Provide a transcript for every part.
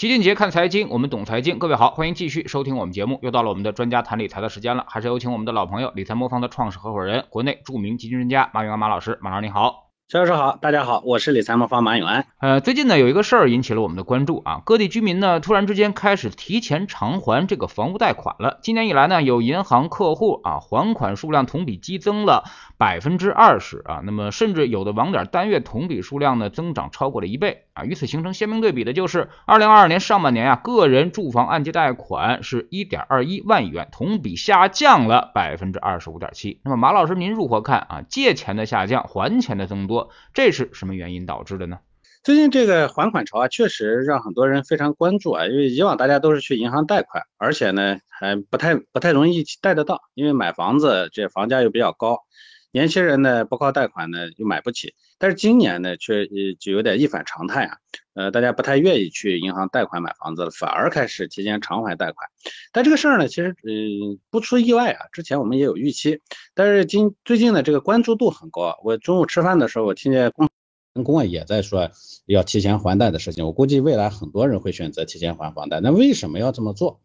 齐俊杰看财经，我们懂财经。各位好，欢迎继续收听我们节目。又到了我们的专家谈理财的时间了，还是有请我们的老朋友理财魔方的创始合伙人，国内著名基金专家马永安马老师。马老师你好。肖老师好，大家好，我是理财魔方马永安。呃，最近呢有一个事儿引起了我们的关注啊，各地居民呢突然之间开始提前偿还这个房屋贷款了。今年以来呢，有银行客户啊还款数量同比激增了百分之二十啊，那么甚至有的网点单月同比数量呢增长超过了一倍啊。与此形成鲜明对比的就是二零二二年上半年啊，个人住房按揭贷款是一点二一万亿元，同比下降了百分之二十五点七。那么马老师您如何看啊？借钱的下降，还钱的增多？这是什么原因导致的呢？最近这个还款潮啊，确实让很多人非常关注啊。因为以往大家都是去银行贷款，而且呢还不太不太容易贷得到，因为买房子这房价又比较高，年轻人呢不靠贷款呢又买不起。但是今年呢却就有点一反常态啊，呃，大家不太愿意去银行贷款买房子了，反而开始提前偿还贷款。但这个事儿呢，其实嗯不出意外啊，之前我们也有预期，但是今最近呢这个关注度很高。我中午吃饭的时候，我听见公公啊也在说要提前还贷的事情。我估计未来很多人会选择提前还房贷。那为什么要这么做？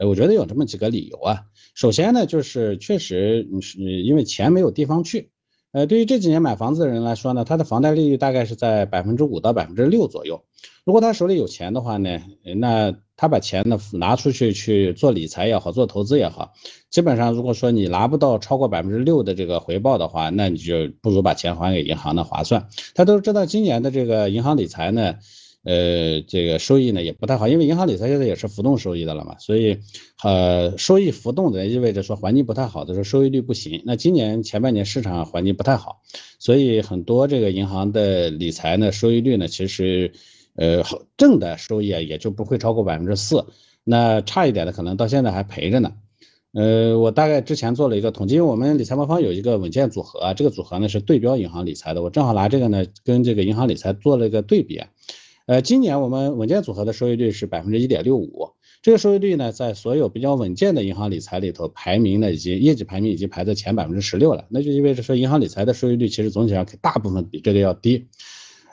呃，我觉得有这么几个理由啊。首先呢，就是确实是因为钱没有地方去。呃，对于这几年买房子的人来说呢，他的房贷利率大概是在百分之五到百分之六左右。如果他手里有钱的话呢，那他把钱呢拿出去去做理财也好，做投资也好，基本上如果说你拿不到超过百分之六的这个回报的话，那你就不如把钱还给银行的划算。他都知道今年的这个银行理财呢。呃，这个收益呢也不太好，因为银行理财现在也是浮动收益的了嘛，所以呃收益浮动的意味着说环境不太好的时候收益率不行。那今年前半年市场环境不太好，所以很多这个银行的理财呢收益率呢其实呃正的收益啊也就不会超过百分之四，那差一点的可能到现在还赔着呢。呃，我大概之前做了一个统计，因为我们理财魔方有一个稳健组合，这个组合呢是对标银行理财的，我正好拿这个呢跟这个银行理财做了一个对比。呃，今年我们稳健组合的收益率是百分之一点六五，这个收益率呢，在所有比较稳健的银行理财里头，排名呢已经业绩排名已经排在前百分之十六了，那就意味着说银行理财的收益率其实总体上大部分比这个要低。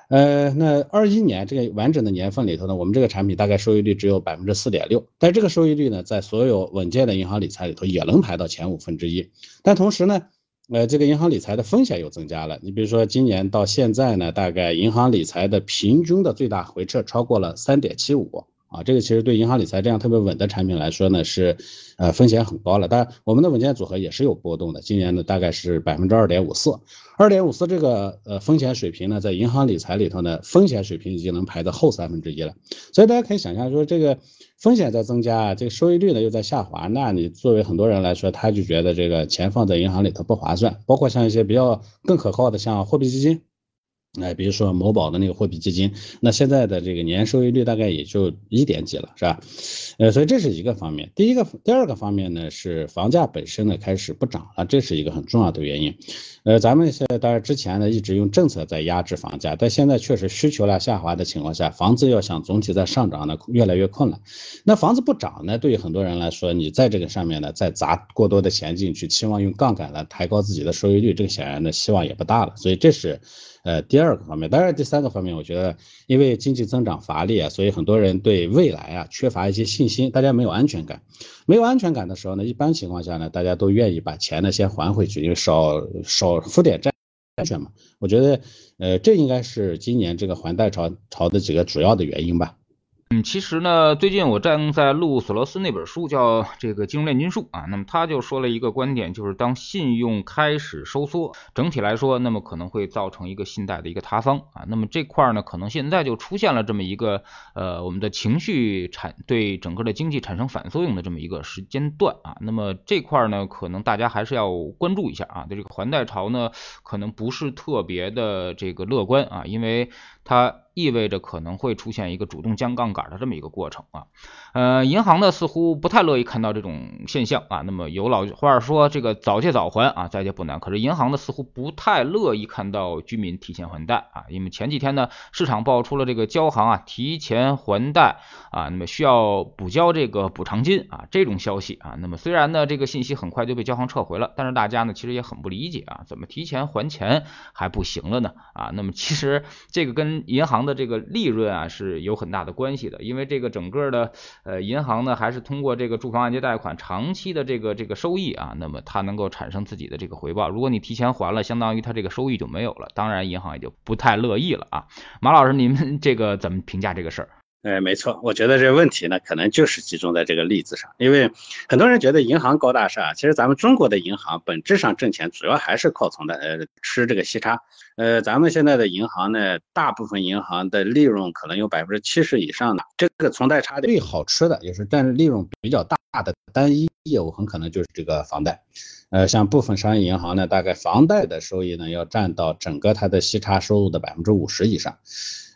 呃，那二一年这个完整的年份里头呢，我们这个产品大概收益率只有百分之四点六，但这个收益率呢，在所有稳健的银行理财里头也能排到前五分之一，但同时呢。呃，这个银行理财的风险又增加了。你比如说，今年到现在呢，大概银行理财的平均的最大回撤超过了三点七五。啊，这个其实对银行理财这样特别稳的产品来说呢，是呃风险很高了。但，我们的稳健组合也是有波动的。今年呢，大概是百分之二点五四，二点五四这个呃风险水平呢，在银行理财里头呢，风险水平已经能排到后三分之一了。所以大家可以想象说，这个风险在增加，这个收益率呢又在下滑，那你作为很多人来说，他就觉得这个钱放在银行里头不划算。包括像一些比较更可靠的，像货币基金。哎，比如说某宝的那个货币基金，那现在的这个年收益率大概也就一点几了，是吧？呃，所以这是一个方面。第一个，第二个方面呢是房价本身呢开始不涨了，这是一个很重要的原因。呃，咱们现在当然之前呢一直用政策在压制房价，但现在确实需求量下滑的情况下，房子要想总体在上涨呢越来越困难。那房子不涨呢，对于很多人来说，你在这个上面呢再砸过多的钱进去，期望用杠杆来抬高自己的收益率，这个显然呢希望也不大了。所以这是。呃，第二个方面，当然第三个方面，我觉得因为经济增长乏力啊，所以很多人对未来啊缺乏一些信心，大家没有安全感。没有安全感的时候呢，一般情况下呢，大家都愿意把钱呢先还回去，因为少少付点债安全嘛。我觉得，呃，这应该是今年这个还贷潮潮的几个主要的原因吧。嗯，其实呢，最近我正在录索罗斯那本书，叫《这个金融炼金术》啊。那么他就说了一个观点，就是当信用开始收缩，整体来说，那么可能会造成一个信贷的一个塌方啊。那么这块儿呢，可能现在就出现了这么一个呃，我们的情绪产对整个的经济产生反作用的这么一个时间段啊。那么这块儿呢，可能大家还是要关注一下啊。对这个还贷潮呢，可能不是特别的这个乐观啊，因为它。意味着可能会出现一个主动降杠杆的这么一个过程啊，呃，银行呢似乎不太乐意看到这种现象啊。那么有老话说，这个早借早还啊，再借不难。可是银行呢似乎不太乐意看到居民提前还贷啊，因为前几天呢市场爆出了这个交行啊提前还贷啊，那么需要补交这个补偿金啊这种消息啊。那么虽然呢这个信息很快就被交行撤回了，但是大家呢其实也很不理解啊，怎么提前还钱还不行了呢？啊，那么其实这个跟银行。的这个利润啊是有很大的关系的，因为这个整个的呃银行呢还是通过这个住房按揭贷款长期的这个这个收益啊，那么它能够产生自己的这个回报。如果你提前还了，相当于它这个收益就没有了，当然银行也就不太乐意了啊。马老师，您这个怎么评价这个事儿？哎，没错，我觉得这个问题呢，可能就是集中在这个例子上，因为很多人觉得银行高大上，其实咱们中国的银行本质上挣钱主要还是靠从的呃吃这个息差，呃，咱们现在的银行呢，大部分银行的利润可能有百分之七十以上的这个从贷差的最好吃的，也是占利润比较大的单一业务，很可能就是这个房贷，呃，像部分商业银行呢，大概房贷的收益呢要占到整个它的息差收入的百分之五十以上。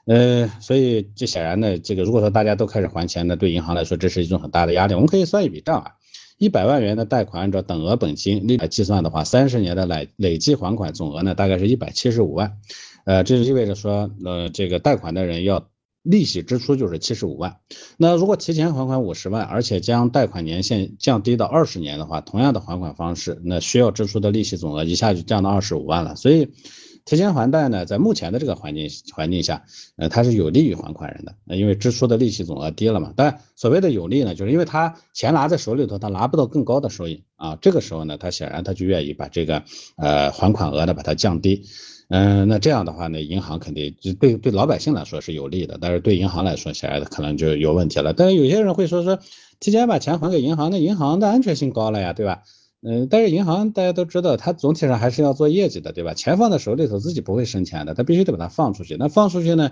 呃，所以这显然呢，这个如果说大家都开始还钱呢，对银行来说这是一种很大的压力。我们可以算一笔账啊，一百万元的贷款按照等额本金利来计算的话，三十年的累累计还款总额呢，大概是一百七十五万。呃，这就意味着说，呃，这个贷款的人要利息支出就是七十五万。那如果提前还款五十万，而且将贷款年限降低到二十年的话，同样的还款方式，那需要支出的利息总额一下就降到二十五万了。所以。提前还贷呢，在目前的这个环境环境下，呃，它是有利于还款人的，因为支出的利息总额低了嘛。但所谓的有利呢，就是因为他钱拿在手里头，他拿不到更高的收益啊。这个时候呢，他显然他就愿意把这个呃还款额呢把它降低。嗯，那这样的话呢，银行肯定就对对老百姓来说是有利的，但是对银行来说显然可能就有问题了。但是有些人会说说，提前把钱还给银行，那银行的安全性高了呀，对吧？嗯，但是银行大家都知道，它总体上还是要做业绩的，对吧？钱放在手里头，自己不会生钱的，它必须得把它放出去。那放出去呢，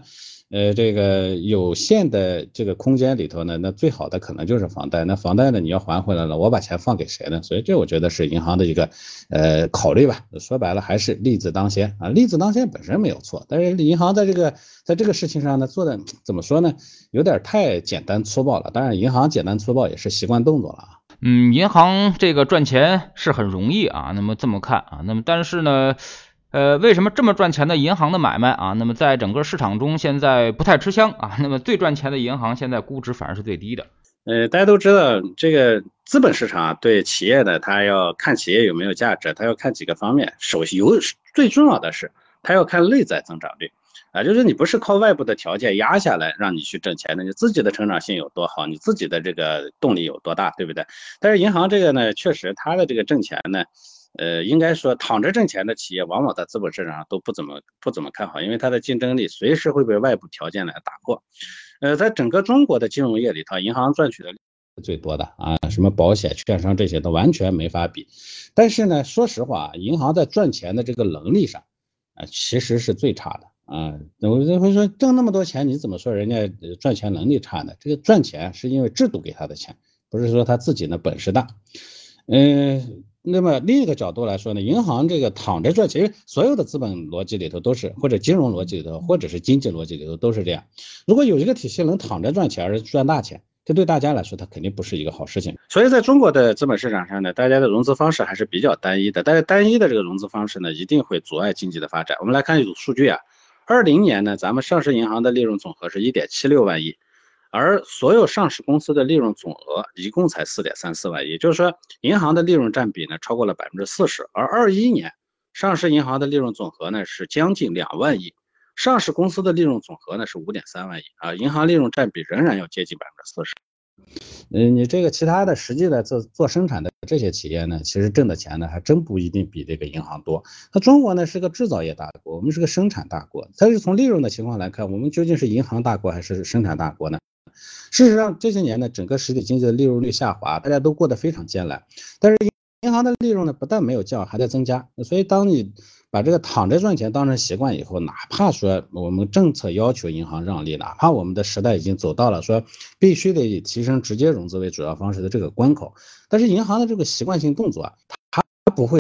呃，这个有限的这个空间里头呢，那最好的可能就是房贷。那房贷呢，你要还回来了，我把钱放给谁呢？所以这我觉得是银行的一个呃考虑吧。说白了还是利字当先啊，利字当先本身没有错，但是银行在这个在这个事情上呢做的怎么说呢？有点太简单粗暴了。当然，银行简单粗暴也是习惯动作了啊。嗯，银行这个赚钱是很容易啊，那么这么看啊，那么但是呢，呃，为什么这么赚钱的银行的买卖啊，那么在整个市场中现在不太吃香啊？那么最赚钱的银行现在估值反而是最低的。呃，大家都知道这个资本市场对企业的，它要看企业有没有价值，它要看几个方面，首先有最重要的是，它要看内在增长率。啊，就是你不是靠外部的条件压下来让你去挣钱的，你自己的成长性有多好，你自己的这个动力有多大，对不对？但是银行这个呢，确实它的这个挣钱呢，呃，应该说躺着挣钱的企业，往往在资本市场上都不怎么不怎么看好，因为它的竞争力随时会被外部条件来打破。呃，在整个中国的金融业里头，银行赚取的最多的啊，什么保险、券商这些都完全没法比。但是呢，说实话，银行在赚钱的这个能力上，啊，其实是最差的。啊，我就会说挣那么多钱，你怎么说人家赚钱能力差呢？这个赚钱是因为制度给他的钱，不是说他自己呢本事大。嗯，那么另一个角度来说呢，银行这个躺着赚钱，因为所有的资本逻辑里头都是，或者金融逻辑里头，或者是经济逻辑里头都是这样。如果有一个体系能躺着赚钱而赚大钱，这对大家来说，它肯定不是一个好事情。所以在中国的资本市场上呢，大家的融资方式还是比较单一的。但是单一的这个融资方式呢，一定会阻碍经济的发展。我们来看一组数据啊。二零年呢，咱们上市银行的利润总和是一点七六万亿，而所有上市公司的利润总额一共才四点三四万亿，就是说，银行的利润占比呢超过了百分之四十。而二一年上市银行的利润总和呢是将近两万亿，上市公司的利润总和呢是五点三万亿啊，银行利润占比仍然要接近百分之四十。嗯，你这个其他的实际的做做生产的这些企业呢，其实挣的钱呢，还真不一定比这个银行多。那中国呢是个制造业大国，我们是个生产大国。但是从利润的情况来看，我们究竟是银行大国还是生产大国呢？事实上这些年呢，整个实体经济的利润率下滑，大家都过得非常艰难。但是银行的利润呢，不但没有降，还在增加。所以当你把这个躺着赚钱当成习惯以后，哪怕说我们政策要求银行让利，哪怕我们的时代已经走到了说必须得以提升直接融资为主要方式的这个关口，但是银行的这个习惯性动作啊，它不会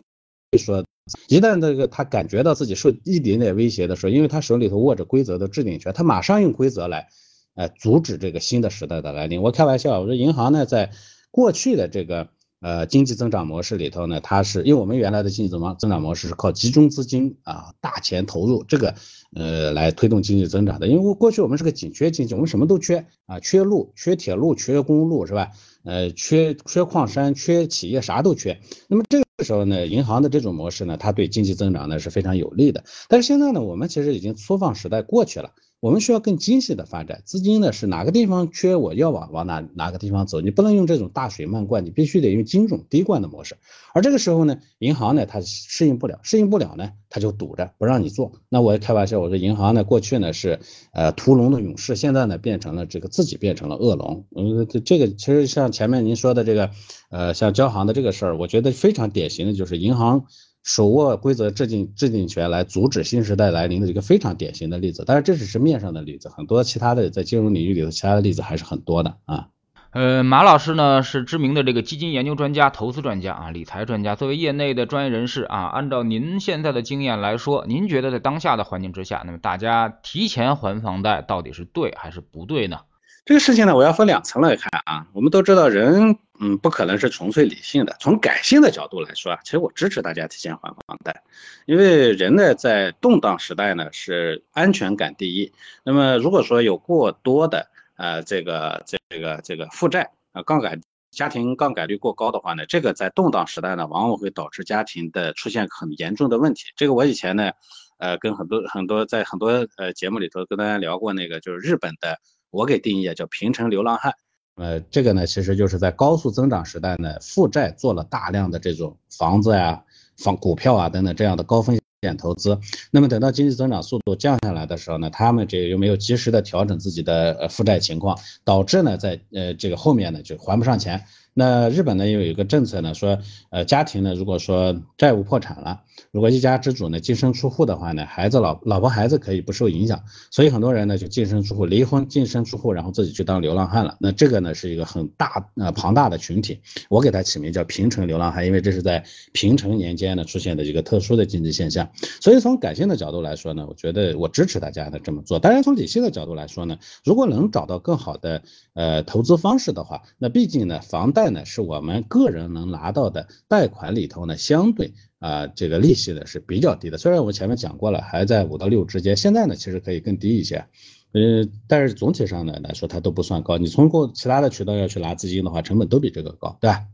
说一旦这个他感觉到自己受一点点威胁的时候，因为他手里头握着规则的制定权，他马上用规则来，呃，阻止这个新的时代的来临。我开玩笑，我说银行呢，在过去的这个。呃，经济增长模式里头呢，它是因为我们原来的经济增长增长模式是靠集中资金啊，大钱投入这个呃来推动经济增长的。因为过去我们是个紧缺经济，我们什么都缺啊，缺路、缺铁路、缺公路是吧？呃，缺缺矿山、缺企业，啥都缺。那么这个时候呢，银行的这种模式呢，它对经济增长呢是非常有利的。但是现在呢，我们其实已经粗放时代过去了。我们需要更精细的发展，资金呢是哪个地方缺，我要往往哪哪个地方走，你不能用这种大水漫灌，你必须得用精准滴灌的模式。而这个时候呢，银行呢它适应不了，适应不了呢，它就堵着不让你做。那我开玩笑，我说银行呢过去呢是呃屠龙的勇士，现在呢变成了这个自己变成了恶龙。嗯，这个其实像前面您说的这个呃像交行的这个事儿，我觉得非常典型的就是银行。手握规则制定制定权来阻止新时代来临的一个非常典型的例子，但是这只是面上的例子，很多其他的在金融领域里头其他的例子还是很多的啊。呃，马老师呢是知名的这个基金研究专家、投资专家啊、理财专家，作为业内的专业人士啊，按照您现在的经验来说，您觉得在当下的环境之下，那么大家提前还房贷到底是对还是不对呢？这个事情呢，我要分两层来看啊。我们都知道，人嗯不可能是纯粹理性的。从感性的角度来说啊，其实我支持大家提前还房贷，因为人呢在动荡时代呢是安全感第一。那么如果说有过多的呃这个这个这个负债啊杠杆家庭杠杆率过高的话呢，这个在动荡时代呢往往会导致家庭的出现很严重的问题。这个我以前呢呃跟很多很多在很多呃节目里头跟大家聊过那个就是日本的。我给定义啊，叫平成流浪汉。呃，这个呢，其实就是在高速增长时代呢，负债做了大量的这种房子呀、房股票啊等等这样的高风险投资。那么等到经济增长速度降下来的时候呢，他们这又没有及时的调整自己的呃负债情况，导致呢在呃这个后面呢就还不上钱。那日本呢又有一个政策呢，说呃家庭呢如果说债务破产了。如果一家之主呢净身出户的话呢，孩子老老婆孩子可以不受影响，所以很多人呢就净身出户，离婚净身出户，然后自己去当流浪汉了。那这个呢是一个很大呃庞大的群体，我给他起名叫平成流浪汉，因为这是在平成年间呢出现的一个特殊的经济现象。所以从感性的角度来说呢，我觉得我支持大家的这么做。当然从理性的角度来说呢，如果能找到更好的呃投资方式的话，那毕竟呢房贷贷呢是我们个人能拿到的贷款里头呢相对。啊，这个利息呢是比较低的，虽然我前面讲过了，还在五到六之间，现在呢其实可以更低一些，嗯，但是总体上呢来说它都不算高。你通过其他的渠道要去拿资金的话，成本都比这个高，对吧？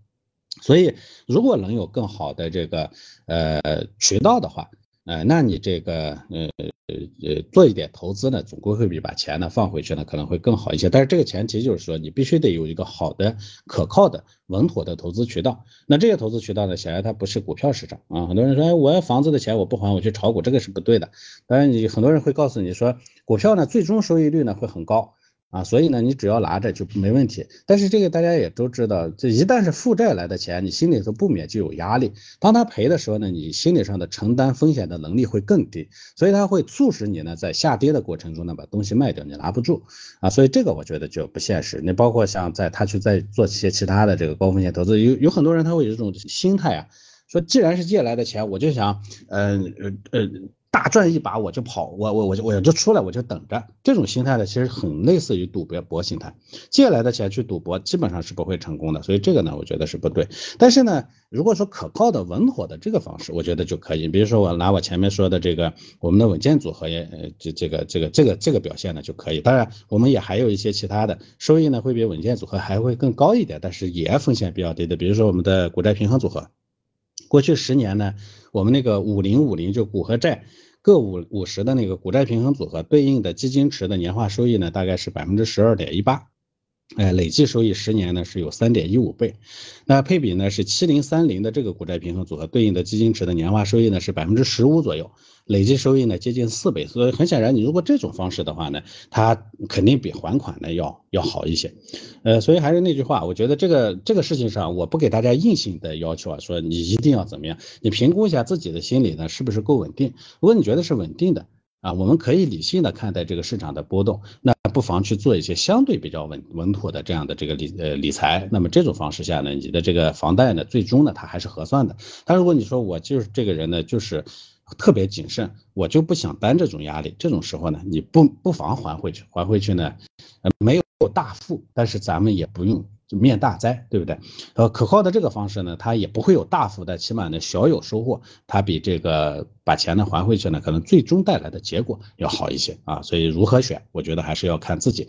所以如果能有更好的这个呃渠道的话，呃，那你这个呃。呃呃，做一点投资呢，总归会比把钱呢放回去呢可能会更好一些。但是这个前提就是说，你必须得有一个好的、可靠的、稳妥的投资渠道。那这些投资渠道呢，显然它不是股票市场啊。很多人说，哎，我要房子的钱我不还，我去炒股，这个是不对的。当然，你很多人会告诉你说，股票呢最终收益率呢会很高。啊，所以呢，你只要拿着就没问题。但是这个大家也都知道，这一旦是负债来的钱，你心里头不免就有压力。当他赔的时候呢，你心理上的承担风险的能力会更低，所以它会促使你呢，在下跌的过程中呢，把东西卖掉，你拿不住啊。所以这个我觉得就不现实。你包括像在他去在做一些其他的这个高风险投资，有有很多人他会有这种心态啊，说既然是借来的钱，我就想，嗯呃呃。大赚一把我就跑，我我我就我就出来，我就等着。这种心态呢，其实很类似于赌博博心态，借来的钱去赌博，基本上是不会成功的。所以这个呢，我觉得是不对。但是呢，如果说可靠的、稳妥的这个方式，我觉得就可以。比如说我拿我前面说的这个我们的稳健组合也，呃，这这个这个这个这个表现呢就可以。当然，我们也还有一些其他的收益呢，会比稳健组合还会更高一点，但是也风险比较低的。比如说我们的股债平衡组合，过去十年呢，我们那个五零五零就股和债。各五五十的那个股债平衡组合对应的基金池的年化收益呢，大概是百分之十二点一八，哎，累计收益十年呢是有三点一五倍。那配比呢是七零三零的这个股债平衡组合对应的基金池的年化收益呢是百分之十五左右。累计收益呢接近四倍，所以很显然，你如果这种方式的话呢，它肯定比还款呢要要好一些。呃，所以还是那句话，我觉得这个这个事情上，我不给大家硬性的要求啊，说你一定要怎么样，你评估一下自己的心理呢是不是够稳定。如果你觉得是稳定的啊，我们可以理性的看待这个市场的波动，那不妨去做一些相对比较稳稳妥的这样的这个理呃理财。那么这种方式下呢，你的这个房贷呢，最终呢它还是合算的。但如果你说我就是这个人呢，就是。特别谨慎，我就不想担这种压力。这种时候呢，你不不妨还回去，还回去呢，没有大富，但是咱们也不用就面大灾，对不对？呃，可靠的这个方式呢，它也不会有大幅的，起码呢小有收获，它比这个把钱呢还回去呢，可能最终带来的结果要好一些啊。所以如何选，我觉得还是要看自己。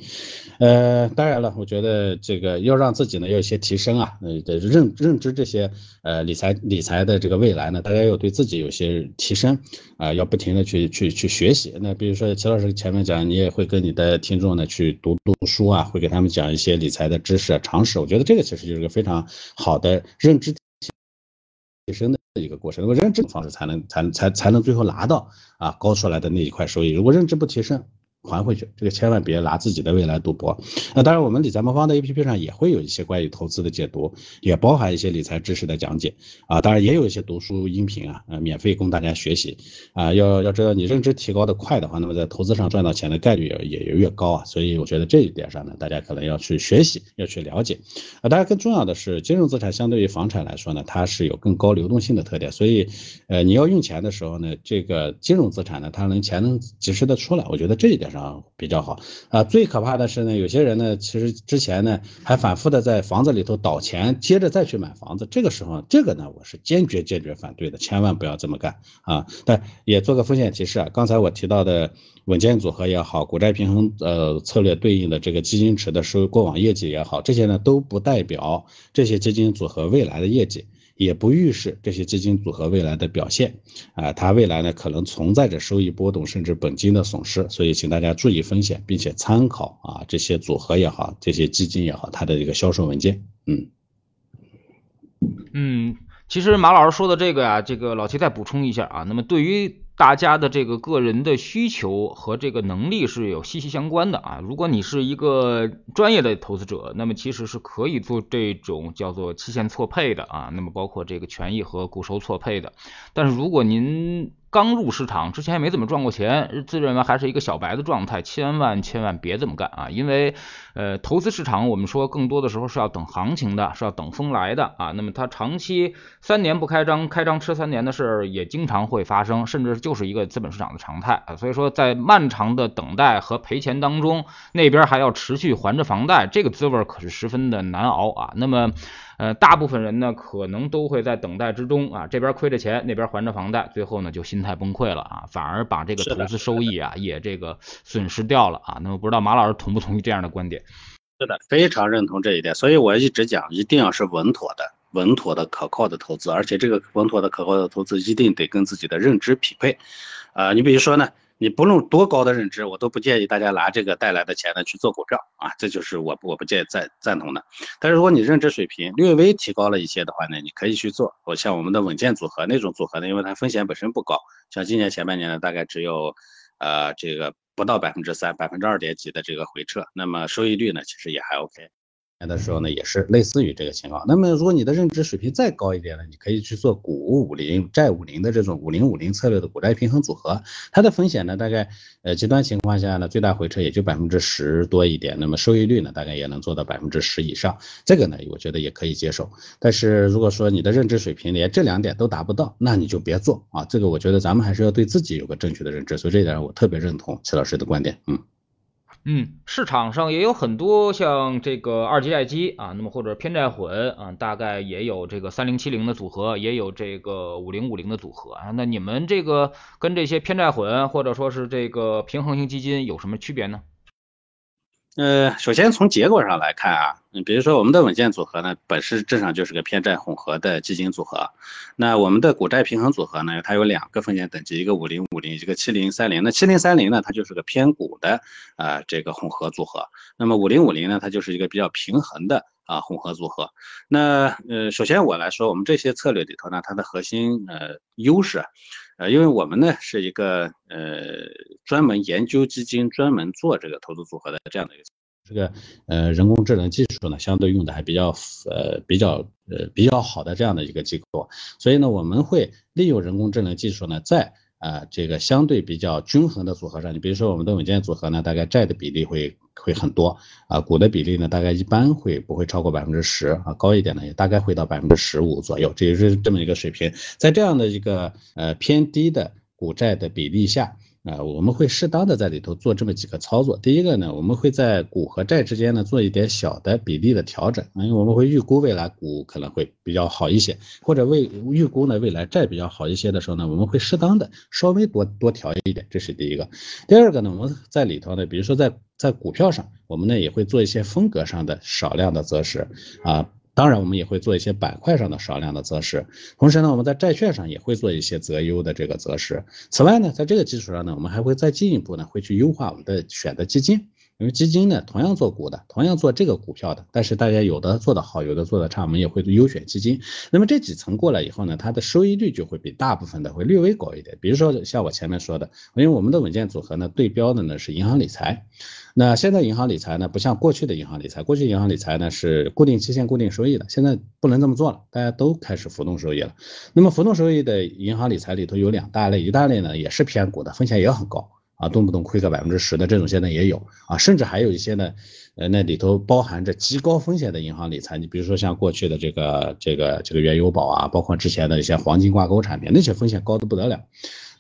呃，当然了，我觉得这个要让自己呢要有些提升啊，呃，认认知这些呃理财理财的这个未来呢，大家要对自己有些提升啊，要不停的去去去学习。那比如说齐老师前面讲，你也会跟你的听众呢去读读书啊，会给他们讲一些理财的知识啊常。识，我觉得这个其实就是个非常好的认知提升的一个过程。如果认知的方式才能才才才能最后拿到啊高出来的那一块收益。如果认知不提升，还回去，这个千万别拿自己的未来赌博。那当然，我们理财魔方的 APP 上也会有一些关于投资的解读，也包含一些理财知识的讲解啊。当然，也有一些读书音频啊，呃，免费供大家学习啊。要要知道，你认知提高的快的话，那么在投资上赚到钱的概率也也越高啊。所以，我觉得这一点上呢，大家可能要去学习，要去了解啊。当然，更重要的是，金融资产相对于房产来说呢，它是有更高流动性的特点，所以，呃，你要用钱的时候呢，这个金融资产呢，它能钱能及时的出来。我觉得这一点上。啊，比较好啊。最可怕的是呢，有些人呢，其实之前呢还反复的在房子里头倒钱，接着再去买房子。这个时候，这个呢，我是坚决坚决反对的，千万不要这么干啊。但也做个风险提示啊，刚才我提到的稳健组合也好，股债平衡呃策略对应的这个基金池的收过往业绩也好，这些呢都不代表这些基金组合未来的业绩。也不预示这些基金组合未来的表现，啊，它未来呢可能存在着收益波动甚至本金的损失，所以请大家注意风险，并且参考啊这些组合也好，这些基金也好，它的一个销售文件，嗯，嗯，其实马老师说的这个呀，这个老齐再补充一下啊，那么对于。大家的这个个人的需求和这个能力是有息息相关的啊。如果你是一个专业的投资者，那么其实是可以做这种叫做期限错配的啊。那么包括这个权益和固收错配的。但是如果您刚入市场之前也没怎么赚过钱，自认为还是一个小白的状态，千万千万别这么干啊！因为，呃，投资市场我们说更多的时候是要等行情的，是要等风来的啊。那么它长期三年不开张，开张吃三年的事儿也经常会发生，甚至就是一个资本市场的常态啊。所以说，在漫长的等待和赔钱当中，那边还要持续还着房贷，这个滋味可是十分的难熬啊。那么。呃，大部分人呢，可能都会在等待之中啊，这边亏着钱，那边还着房贷，最后呢就心态崩溃了啊，反而把这个投资收益啊也这个损失掉了啊。那么不知道马老师同不同意这样的观点？是的，非常认同这一点。所以我一直讲，一定要是稳妥的、稳妥的、可靠的投资，而且这个稳妥的、可靠的投资一定得跟自己的认知匹配。啊，你比如说呢？你不论多高的认知，我都不建议大家拿这个带来的钱呢去做股票啊，这就是我我不建赞赞同的。但是如果你认知水平略微提高了一些的话呢，你可以去做。我像我们的稳健组合那种组合呢，因为它风险本身不高，像今年前半年呢，大概只有呃这个不到百分之三，百分之二点几的这个回撤，那么收益率呢其实也还 OK。的时候呢，也是类似于这个情况。那么，如果你的认知水平再高一点呢，你可以去做股五零债五零的这种五零五零策略的股债平衡组合。它的风险呢，大概呃极端情况下呢，最大回撤也就百分之十多一点。那么收益率呢，大概也能做到百分之十以上。这个呢，我觉得也可以接受。但是如果说你的认知水平连这两点都达不到，那你就别做啊。这个我觉得咱们还是要对自己有个正确的认知。所以这一点我特别认同齐老师的观点。嗯。嗯，市场上也有很多像这个二级债基啊，那么或者偏债混啊，大概也有这个三零七零的组合，也有这个五零五零的组合啊。那你们这个跟这些偏债混或者说是这个平衡型基金有什么区别呢？呃，首先从结果上来看啊，你比如说我们的稳健组合呢，本身正常就是个偏债混合的基金组合。那我们的股债平衡组合呢，它有两个风险等级，一个五零五零，一个七零三零。那七零三零呢，它就是个偏股的啊这个混合组合。那么五零五零呢，它就是一个比较平衡的啊混合组合。那呃，首先我来说，我们这些策略里头呢，它的核心呃优势。呃，因为我们呢是一个呃专门研究基金、专门做这个投资组合的这样的一个这个呃人工智能技术呢，相对用的还比较呃比较呃比较好的这样的一个机构，所以呢我们会利用人工智能技术呢在。啊，这个相对比较均衡的组合上，你比如说我们的稳健组合呢，大概债的比例会会很多啊，股的比例呢，大概一般会不会超过百分之十啊，高一点呢，也大概会到百分之十五左右，这也是这么一个水平。在这样的一个呃偏低的股债的比例下，啊，我们会适当的在里头做这么几个操作。第一个呢，我们会在股和债之间呢做一点小的比例的调整，因为我们会预估未来股可能会比较好一些，或者未预估呢未来债比较好一些的时候呢，我们会适当的稍微多多调一点，这是第一个。第二个呢，我们在里头呢，比如说在在股票上，我们呢也会做一些风格上的少量的择时啊。当然，我们也会做一些板块上的少量的择时，同时呢，我们在债券上也会做一些择优的这个择时。此外呢，在这个基础上呢，我们还会再进一步呢，会去优化我们的选择基金，因为基金呢同样做股的，同样做这个股票的，但是大家有的做的好，有的做的差，我们也会优选基金。那么这几层过来以后呢，它的收益率就会比大部分的会略微高一点。比如说像我前面说的，因为我们的稳健组合呢对标的呢是银行理财。那现在银行理财呢，不像过去的银行理财，过去银行理财呢是固定期限、固定收益的，现在不能这么做了，大家都开始浮动收益了。那么浮动收益的银行理财里头有两大类，一大类呢也是偏股的，风险也很高啊，动不动亏个百分之十的这种现在也有啊，甚至还有一些呢，呃那里头包含着极高风险的银行理财，你比如说像过去的这个这个这个原油宝啊，包括之前的一些黄金挂钩产品，那些风险高的不得了。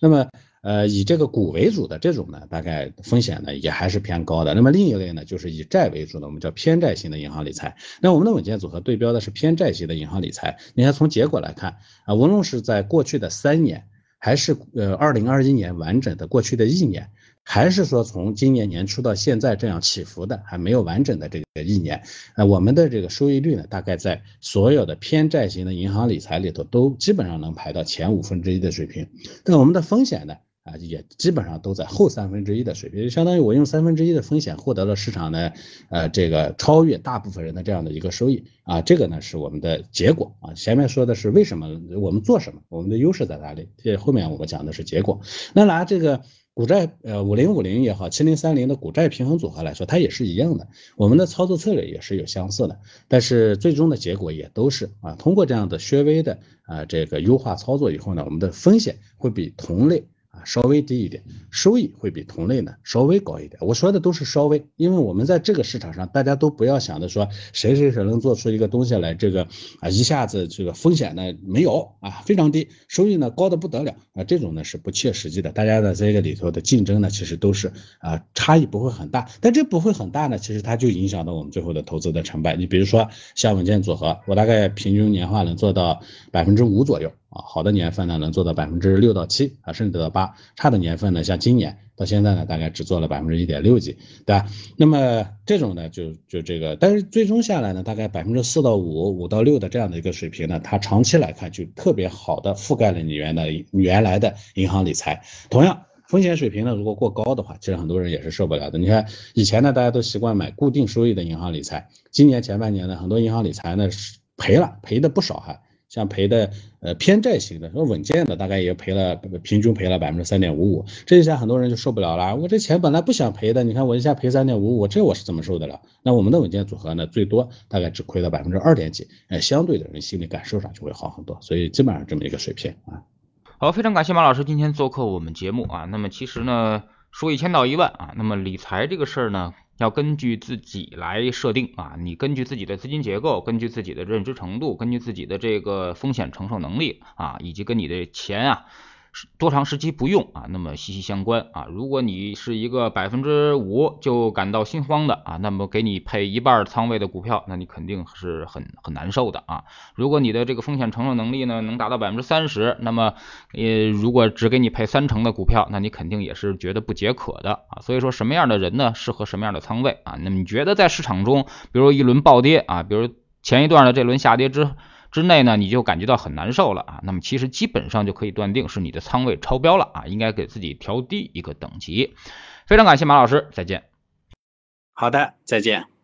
那么。呃，以这个股为主的这种呢，大概风险呢也还是偏高的。那么另一类呢，就是以债为主的，我们叫偏债型的银行理财。那我们的稳健组合对标的是偏债型的银行理财。你看从结果来看啊，无论是在过去的三年，还是呃二零二一年完整的过去的一年，还是说从今年年初到现在这样起伏的还没有完整的这个一年，呃，我们的这个收益率呢，大概在所有的偏债型的银行理财里头都基本上能排到前五分之一的水平。那我们的风险呢？啊，也基本上都在后三分之一的水平，就相当于我用三分之一的风险获得了市场的，呃，这个超越大部分人的这样的一个收益啊，这个呢是我们的结果啊。前面说的是为什么我们做什么，我们的优势在哪里？这后面我们讲的是结果。那拿这个股债呃五零五零也好，七零三零的股债平衡组合来说，它也是一样的，我们的操作策略也是有相似的，但是最终的结果也都是啊，通过这样的略微的啊这个优化操作以后呢，我们的风险会比同类。稍微低一点，收益会比同类呢稍微高一点。我说的都是稍微，因为我们在这个市场上，大家都不要想着说谁谁谁能做出一个东西来，这个啊一下子这个风险呢没有啊非常低，收益呢高的不得了啊，这种呢是不切实际的。大家呢在这个里头的竞争呢，其实都是啊差异不会很大，但这不会很大呢，其实它就影响到我们最后的投资的成败。你比如说像稳健组合，我大概平均年化能做到百分之五左右。好的年份呢，能做到百分之六到七啊，甚至到八；差的年份呢，像今年到现在呢，大概只做了百分之一点六几，对吧？那么这种呢，就就这个，但是最终下来呢，大概百分之四到五、五到六的这样的一个水平呢，它长期来看就特别好的覆盖了你原的原来的银行理财。同样，风险水平呢，如果过高的话，其实很多人也是受不了的。你看以前呢，大家都习惯买固定收益的银行理财，今年前半年呢，很多银行理财呢是赔了，赔的不少还。像赔的呃偏债型的，说稳健的大概也赔了，平均赔了百分之三点五五，这一下很多人就受不了了。我这钱本来不想赔的，你看我一下赔三点五五，这我是怎么受得了？那我们的稳健组合呢，最多大概只亏了百分之二点几，哎，相对的人心理感受上就会好很多。所以基本上这么一个水平啊。好，非常感谢马老师今天做客我们节目啊。那么其实呢，说一千道一万啊，那么理财这个事儿呢。要根据自己来设定啊，你根据自己的资金结构，根据自己的认知程度，根据自己的这个风险承受能力啊，以及跟你的钱啊。多长时期不用啊？那么息息相关啊。如果你是一个百分之五就感到心慌的啊，那么给你配一半仓位的股票，那你肯定是很很难受的啊。如果你的这个风险承受能力呢能达到百分之三十，那么呃如果只给你配三成的股票，那你肯定也是觉得不解渴的啊。所以说什么样的人呢适合什么样的仓位啊？那么你觉得在市场中，比如一轮暴跌啊，比如前一段的这轮下跌之。之内呢，你就感觉到很难受了啊，那么其实基本上就可以断定是你的仓位超标了啊，应该给自己调低一个等级。非常感谢马老师，再见。好的，再见。